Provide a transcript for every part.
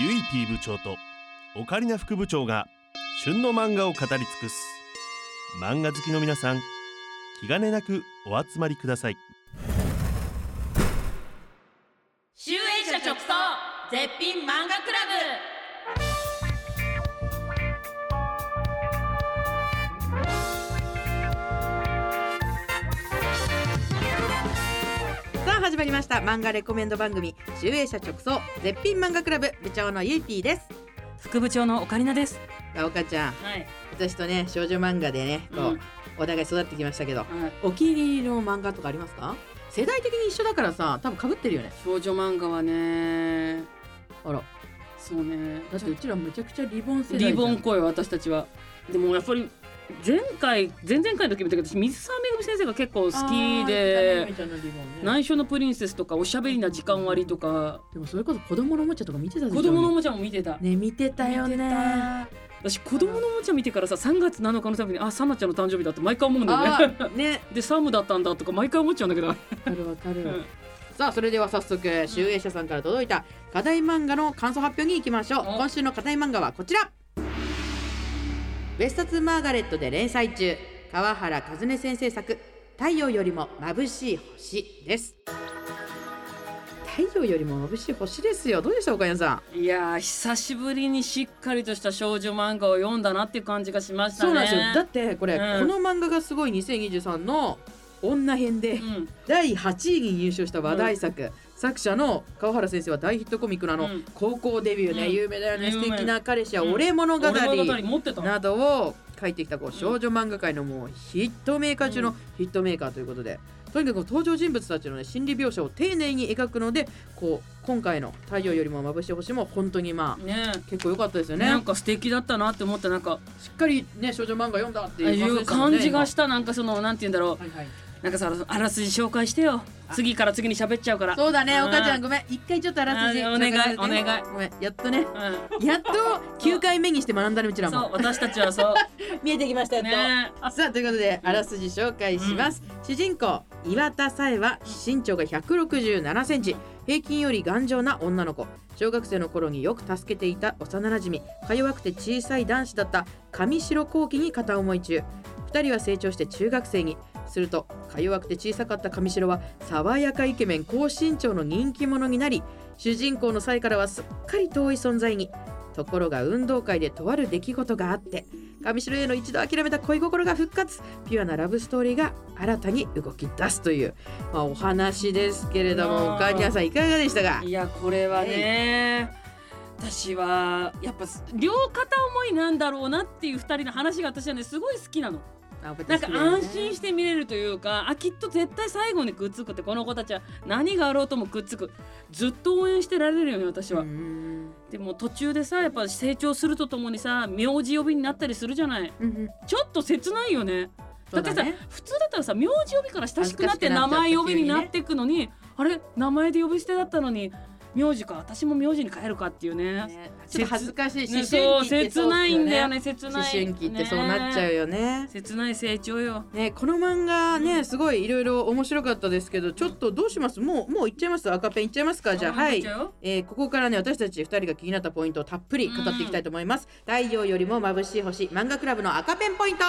ゆい P 部長とオカリナ副部長が旬の漫画を語り尽くす漫画好きの皆さん気兼ねなくお集まりください。始まりました。漫画レコメンド番組集英社直送絶品漫画クラブ部長のゆいぴーです。副部長のオカリナです。あおかちゃん。はい、私とね少女漫画でねこう、うんお互い育ってきましたけどはい、お気に入りの漫画とかありますか？世代的に一緒だからさ多分被ってるよね。少女漫画はねあら。そうね。だってうちらめちゃくちゃリボン世代リボン声私たちは。でもやっぱり前回前々回の時も言ったけど私水沢めぐみ先生が結構好きでね内緒のプリンセスとかおしゃべりな時間割とか。でもそれこそ子供のおもちゃとか見てたでしょ子供のおもちゃも見てた。ね見てたよね。た。私子供のおもちゃ見てからさ3月7日のためにあサナちゃんの誕生日だって毎回思うんだよね。ね。でサムだったんだとか毎回思っちゃうんだけど。わかるわかる、うん。さあそれでは早速集英社さんから届いた課題漫画の感想発表に行きましょう。お。今週の課題漫画はこちらベストマーガレットで連載中。川原和音先生作。太陽よりも眩しい星です。太陽よりも眩しい星ですよ。どうでした岡谷さん？いやー久しぶりにしっかりとした少女漫画を読んだなっていう感じがしましたね。そうなんですよ。だってこれ、うん。この漫画がすごい2023の女編で、うん。第8位に入賞した話題作、作者の川原先生は大ヒットコミックのあの、うん。高校デビューね、うん。有名だよね素敵な彼氏はうん。俺物語などを書いてきたこう少女漫画界のもうヒットメーカー中のヒットメーカーということで、とにかく登場人物たちの、ね、心理描写を丁寧に描くのでこう今回の「太陽よりも眩しい星」も本当にまあね。結構良かったですよね。なんか素敵だったなって思ってなんかしっかりね少女漫画読んだってあいういう感じがしたなんかそのなんて言うんだろう。はいはい、なんかさあらすじ紹介してよ。次から次に喋っちゃうから。そうだねうん。お母ちゃんごめん。一回ちょっとあらすじあお願いお願い。ごめん。やっとね。うん。やっと9回目にして学んだねうちらも。そう私たちはそう。見えてきましたやっと、ね。さあということであらすじ紹介します、主人公岩田さえは身長が167センチ。平均より頑丈な女の子。小学生の頃によく助けていた幼なじみか弱くて小さい男子だった上白後期に片思い中。2人は成長して中学生にするとか弱くて小さかった上白は爽やかイケメン高身長の人気者になり主人公のサイからはすっかり遠い存在にところが運動会でとある出来事があって上白への一度諦めた恋心が復活。ピュアなラブストーリーが新たに動き出すという、まあ、お話ですけれどもあー。お母ちゃんさんいかがでしたか？いやこれはね私はやっぱ両片思いなんだろうなっていう二人の話が私はねすごい好きなのなんか安心して見れるというかあきっと絶対最後にくっつくってこの子たちは何があろうともくっつく。ずっと応援してられるよね私は、でも途中でさやっぱ成長するとともにさ名字呼びになったりするじゃない。ちょっと切ないよね。だってさ、普通だったらさ名字呼びから親しくなって名前呼びになっていくのに、あれ？名前で呼び捨てだったのに名字か私も名字に変えるかっていうね。ちょっと恥ずかしいね思そう春期って切ないんだよね切ない。思春期ってそうなっちゃうよね。切ない成長よ。ね、この漫画ねすごいいろいろ面白かったですけどちょっとどうします？もうもういっちゃいます？赤ペンいっちゃいますか？じゃあはい、えーここからね私たち2人が気になったポイントをたっぷり語っていきたいと思います、太陽よりも眩しい星漫画クラブの赤ペンポイント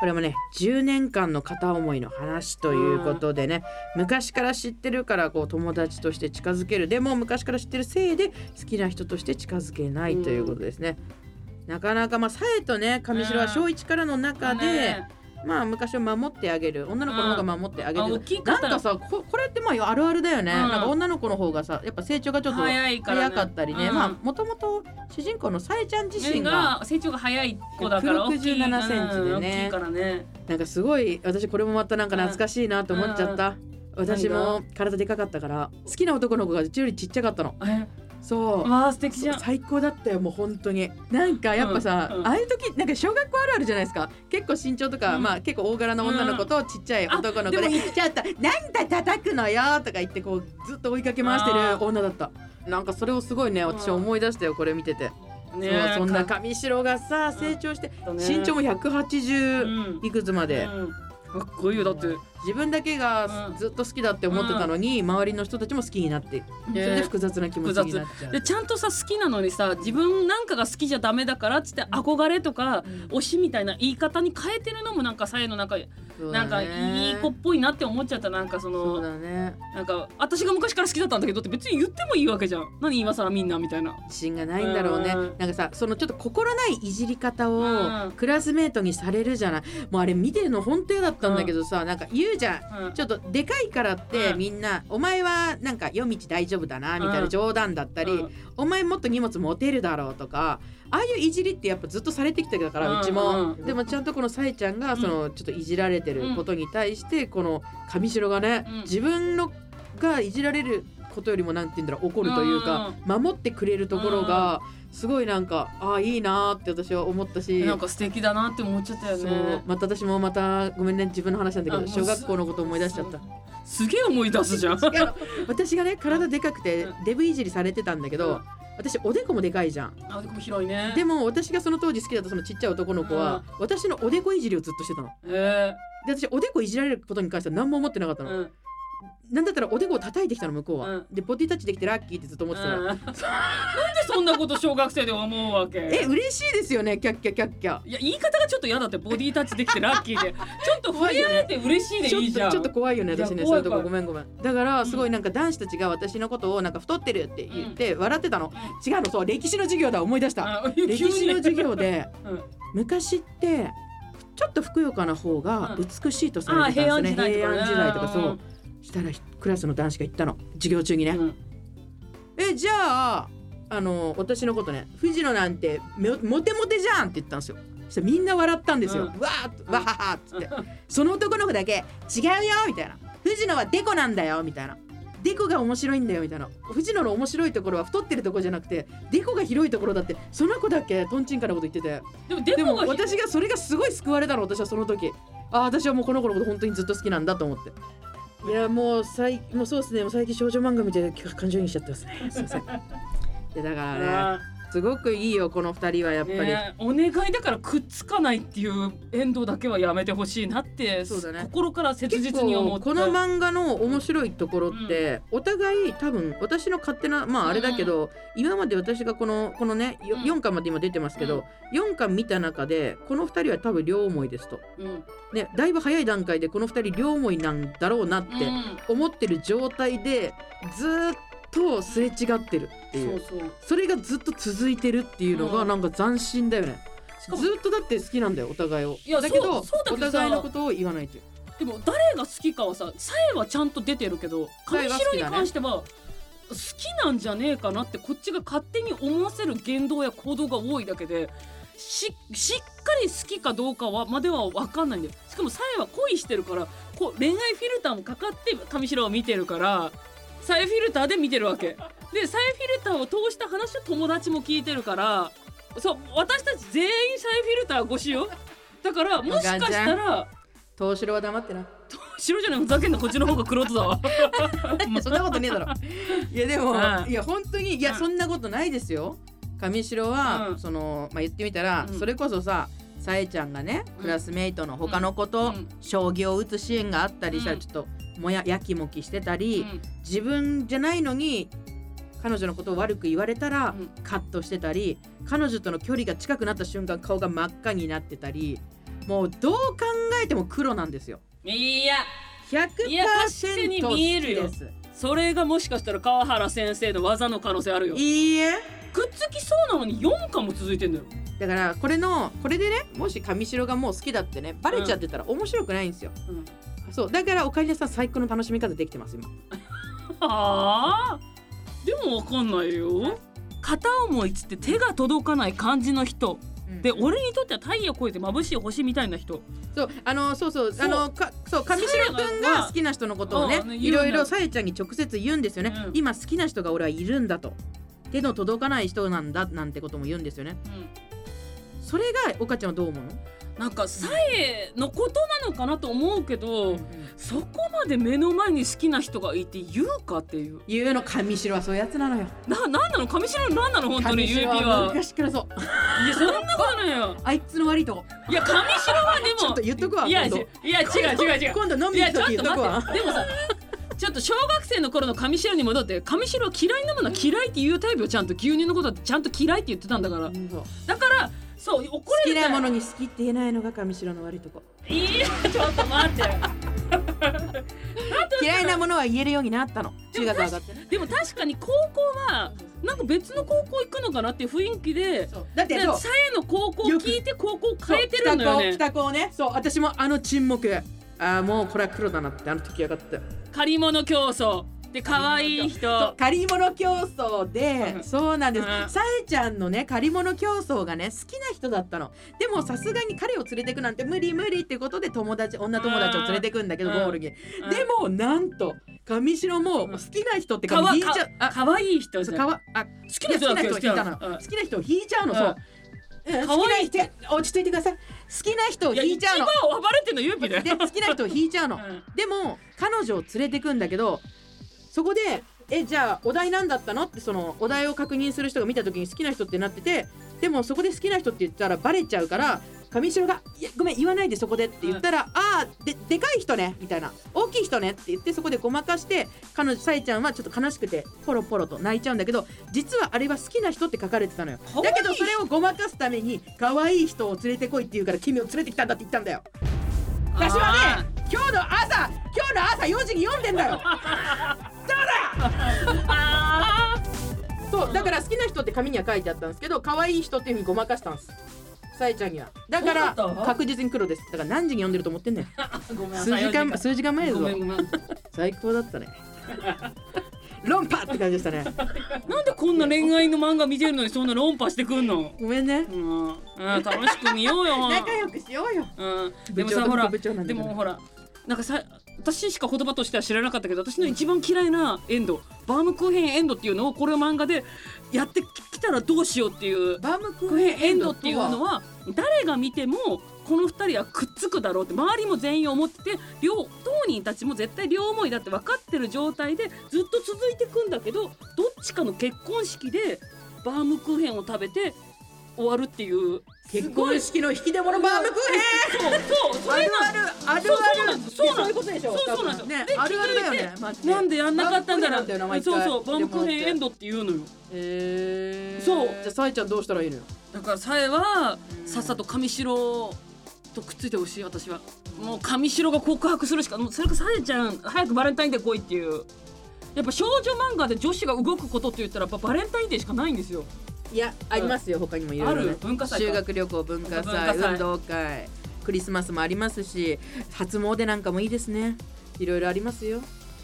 これもね10年間の片思いの話ということでね昔から知ってるからこう友達として近づける。でも昔から知ってるせいで好きな人として近づけないということですね。なかなかまあさえとね上白は小一からの中で、ねまあ昔を守ってあげる。女の子の方が守ってあげる。あ大きかったらなんかさここれってまああるあるだよね、うん。なんか女の子の方がさやっぱ成長がちょっと早いかったりね。うん。まあもともと主人公のさえちゃん自身がが成長が早い子だから大きい167センチでね。うんね。なんかすごい私これもまたなんか懐かしいなと思っちゃった、私も体でかかったから好きな男の子がうちよりちっちゃかったの。え？そう。わあ素敵じゃん。最高だったよもう本当に。なんかやっぱさ、うんうん。ああいう時なんか小学校あるあるじゃないですか。結構身長とか、うん。まあ結構大柄な女の子とちっちゃい男の子で,、あでもちょっとなんだ叩くのよとか言ってこうずっと追いかけ回してる女だった。なんかそれをすごいね私うん。思い出したよこれ見てて、ねそうそんなか上白がさ成長して、身長も180うん。いくつまで、うん。かっこいいよだって自分だけがうん。ずっと好きだって思ってたのに、周りの人たちも好きになってそれで複雑な気持ちになっちゃうでちゃんとさ好きなのにさ自分なんかが好きじゃダメだからっつって憧れとか推しみたいな言い方に変えてるのもなんかさえのなんかそうだね。なんかいい子っぽいなって思っちゃった。なんかそそうのだね。なんか私が昔から好きだったんだけどって別に言ってもいいわけじゃん。何今更みんなみたいな。自信がないんだろうね。うん。なんかさそのちょっと心ないいじり方うをんクラスメートにされるじゃないもうあれ見てるの本当嫌だったんだけどさ、なんか言うじゃん。うん。ちょっとでかいからってうん。みんな、お前はなんか夜道大丈夫だなみたいな冗談だったり、うん。お前もっと荷物持てるだろうとかああいういじりってやっぱずっとされてきたから、うんうちも、うん。うんでもちゃんとこのさえちゃんがそのちょっといじられてることに対してこの上白がね、うん。自分のがいじられることよりもなんて言うんだろう怒るというか、守ってくれるところがすごいなんかああいいなーって私は思ったし。なんか素敵だなって思っちゃったよね。また私もまたごめんね自分の話なんだけど小学校のこと思い出しちゃった。すげえ思い出すじゃん。私がね体でかくてうん。デブいじりされてたんだけど、うん。私おでこもでかいじゃん。あでも広いね。でも私がその当時好きだったそのちっちゃい男の子は、私のおでこいじりをずっとしてたの。えで私おでこいじられることに関しては何も思ってなかったの、ーうんなんだったらおでこを叩いてきたの向こうは、うん。でボディタッチできてラッキーってずっと思ってたの、うん。なんでそんなこと小学生で思うわけ？え嬉しいですよねキャッキャキャッキャ。いや言い方がちょっと嫌だってボディタッチできてラッキーで。ちょっと触れ合えて嬉しいでちょいいじゃん。っとちょっと怖いよねいや私ねそういうとこごめんごめん。だからすごいなんか男子たちが私のことをなんか太ってるって言って笑ってたの、違うのそう歴史の授業だ思い出した。あ歴史の授業でうん。昔ってちょっとふくよかな方がうん美しいとされてたんですね、あ平安時代とかそう、うんしたらクラスの男子が言ったの。授業中にね、うん。えじゃああの私のことね藤野なんてめモテモテじゃんって言ったんですよ。そしたらみんな笑ったんですよ、うん。わーっとわははっつって。うんその男の子だけ違うよみたいな。藤野はデコなんだよみたいな。デコが面白いんだよみたいな。藤野の面白いところは太ってるところじゃなくてデコが広いところだってその子だけトンチンカなこと言ってて。でもデでも私がそれがすごい救われたの私はその時。あ私はもうこの子のこと本当にずっと好きなんだと思っていやもう最もうそうですね。もう最近少女漫画見て感情にしちゃってますね。すいません。でだからねすごくいいよこの二人はやっぱり、ねお願いだからくっつかないっていう遠藤だけはやめてほしいなってそうだね。心から切結実に思って。構この漫画の面白いところって、お互い多分私の勝手なまああれだけど、今まで私がこのこのねようん。4巻まで今出てますけど、4巻見た中でこの2人は多分両思いですと。うん。ねだいぶ早い段階でこの2人両思いなんだろうなって思ってる状態でずーっとすれ違ってるってうんいうそうそうそれがずっと続いてるっていうのがうんなんか斬新だよね。しかもずっとだって好きなんだよお互いを。いやだけどそうそうだおけどさ互いのことを言わないという。でも誰が好きかはささえはちゃんと出てるけど上白に関しては好きなんじゃねえかなってこっちが勝手に思わせる言動や行動が多いだけでししっかり好きかどうかはまでは分かんないんだよしかもさえは恋してるからこう恋愛フィルターもかかって上白を見てるからさえフィルターで見てるわけ。でさえフィルターを通した話を友達も聞いてるからそう私たち全員さえフィルター越しよ。だからもしかしたら東城は黙ってな。白じゃないふざけんなこっちの方が黒とだわ。そんなことねえだろ。いやでも、うん。いや本当にいやうん。そんなことないですよ。上白は、うん。そのまあ言ってみたら、うん。それこそさ。さえちゃんがねうん。クラスメイトの他の子とうん。将棋を打つシーンがあったりしたらうん。ちょっともややきもきしてたり、うん。自分じゃないのに彼女のことを悪く言われたらうん。カットしてたり彼女との距離が近くなった瞬間顔が真っ赤になってたりもうどう考えても黒なんですよ。いや。100%いや確かに見える。それがもしかしたら川原先生の技の可能性あるよ。いいえ。くっつきそうなのに4巻も続いてんだよ。だからこれのこれでねもし上白がもう好きだってねバレちゃってたら面白くないんですよ、うんそうだからおかえりなさん最高の楽しみ方できてます今。はあ。でも分かんないよ。片思いっつって手が届かない感じの人。でうん。俺にとっては太陽超えて眩しい星みたいな人。そうあのそうそうあのかそう上白くんが好きな人のことをねいろいろさえちゃんに直接言うんですよね、うん。今好きな人が俺はいるんだと。手の届かない人なんだなんてことも言うんですよね。それが岡ちゃんはどう思うの？なんかさえのことなのかなと思うけど、そこまで目の前に好きな人がいて言うかっていう。言うの上白はそういうやつなのよ。ななんなの？上白なんなの？本当に上ゆうび白は。は昔からそう。いやそんなことないよ。あいつの悪いとこ。いや上白はでも ちょっと言っとくわいやいや違う違う違う。今度飲み行っと言っとくわ。待ってでもさちょっと小学生の頃の上白に戻って上白は嫌いなものは嫌いって言うタイプよ。ちゃんと牛乳のことだってちゃんと嫌いって言ってたんだから。だからそう怒好きれるになものに好きって言えないのが上白の悪いとこ。いやちょっと待って 嫌いなものは言えるようになったの。中学上がって。ねでも確かに高校はなんか別の高校行くのかなっていう雰囲気でだってそう。でさえの高校を聞いて高校変えてるのよね。北高をね。そう私もあの沈黙。ああもうこれは黒だなってあの時分かった借り物競争で可愛い人。借り物競争で、うん。そうなんです、うん。さえちゃんのね借り物競争がね好きな人だったの。でもさすがに彼を連れてくなんて無理無理ってことで友達女友達を連れてくんだけどうん。ゴールに、うん。でもなんと上白も好きな人ってかわ引いちゃう。あ可愛い人じゃかわあ好きな人好きな人を引いたの、うん。好きな人を引いちゃうの、うん。そう、うん、可愛い。好きな人落ち着いてください。好きな人を引いちゃうの。番暴れてんのゆうぴだよ。で好きな人を引いちゃうの、うん。でも彼女を連れてくんだけどそこでえじゃあお題何だったの？ってそのお題を確認する人が見た時に好きな人ってなっててでもそこで好きな人って言ったらバレちゃうから上白が「いやごめん言わないでそこで」って言ったら「ああででかい人ね」みたいな「大きい人ね」って言ってそこでごまかして彼女さえちゃんはちょっと悲しくてポロポロと泣いちゃうんだけど実はあれは好きな人って書かれてたのよ。だけどそれをごまかすために可愛い人を連れてこいって言うから君を連れてきたんだって言ったんだよ私はね今日の朝今日の朝4時に読んでんだよ。あ そうだから好きな人って紙には書いてあったんですけど可愛い人っていうふうにごまかしたんです。さえちゃんには。だから確実に黒です。だから何時に読んでると思ってんねん。ーごめん数時間数時間前だぞ最高だったね。論破って感じでしたね。なんでこんな恋愛の漫画見てるのにそんな論破してくんの？ごめんね。うん、うん、楽しく見ようよ。仲良くしようよ。うん、でもさほら。でもほらなんかさ私しか言葉としては知らなかったけど私の一番嫌いなエンドバームクーヘンエンドっていうのをこれを漫画でやってきたらどうしようっていうバームククーヘンエンドっていうのはは誰が見てもこの2人はくっつくだろうって周りも全員思ってて両当人たちも絶対両思いだって分かってる状態でずっと続いてくんだけどどっちかの結婚式でバームクーヘンを食べて終わるっていう結婚式の引き出物バームクーヘン。そうそうそれなあるあるあるそうそういうことでしょそうそうなんです。ねあるあるだよねなんでやんなかったんだろバームクーヘンなんだよな毎回。そうそうバームクーヘンエンドっていうのよ。へー。そう。じゃあさえちゃんどうしたらいいのよ？だからさえはさっさと上白とくっついてほしい。私はもう上白が告白するしかもうそれかさえちゃん早くバレンタインデー来いっていう。やっぱ少女漫画で女子が動くことって言ったらやっぱバレンタインデーしかないんですよいやありますよ他にもいろいろね。修学旅行文化祭祭。運動会クリスマスもありますし初詣なんかもいいですね。いろいろありますよ。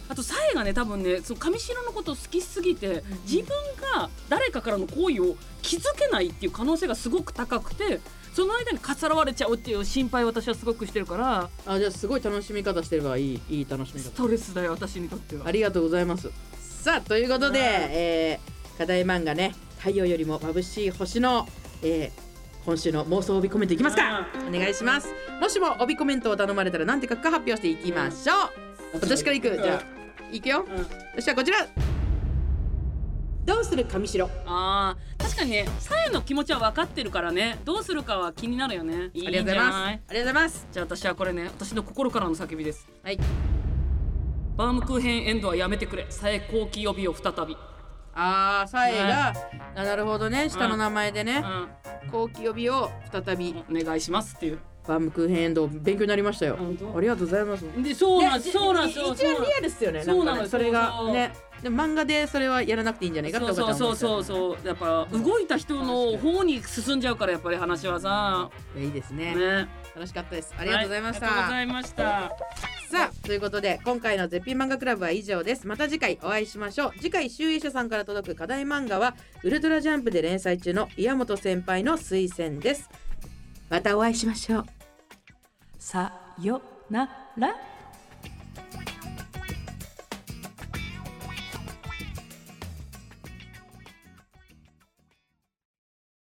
あとさえがね多分ねそう上白のこと好きすぎて自分が誰かからの行為を気づけないっていう可能性がすごく高くてその間にかさらわれちゃうっていう心配を私はすごくしてるからあじゃあすごい楽しみ方してればいいいい楽しみス方トレスだよ私にとっては。ありがとうございます。さあということで、うんえー課題漫画ね太陽よりも眩しい星の、えー今週の妄想帯コメントいきますか。お願いします。もしも帯コメントを頼まれたら何て書くか発表していきましょう。私からいく？じゃあいくよ。うん。そしたらこちら。どうする上白あー確かにねさえの気持ちは分かってるからね。どうするかは気になるよね。ありがとうございます。ありがとうございます。じゃあ私はこれね私の心からの叫びです。はい。バームクーヘンエンドはやめてくれ。さえ後期予備を再びあーサエが、あなるほどね。下の名前でね、う後期予備を再びんお願いしますっていう。バームクーヘンエンド勉強になりましたよ。ありがとうございます。でそうなんですそうなんです一番リアルっすよね。そうなんかねそれがね。でも漫画でそれはやらなくていいんじゃないかってそうそうそうそう。うそう。やっぱ動いた人の方に進んじゃうからやっぱり話はさ。いいですね。ね。楽しかったです。ありがとうございました、はありがとうございましたさあということで今回の絶品漫画クラブは以上です。また次回お会いしましょう。次回集英社さんから届く課題漫画はウルトラジャンプで連載中の岩本先輩の推薦です。またお会いしましょう。さよなら。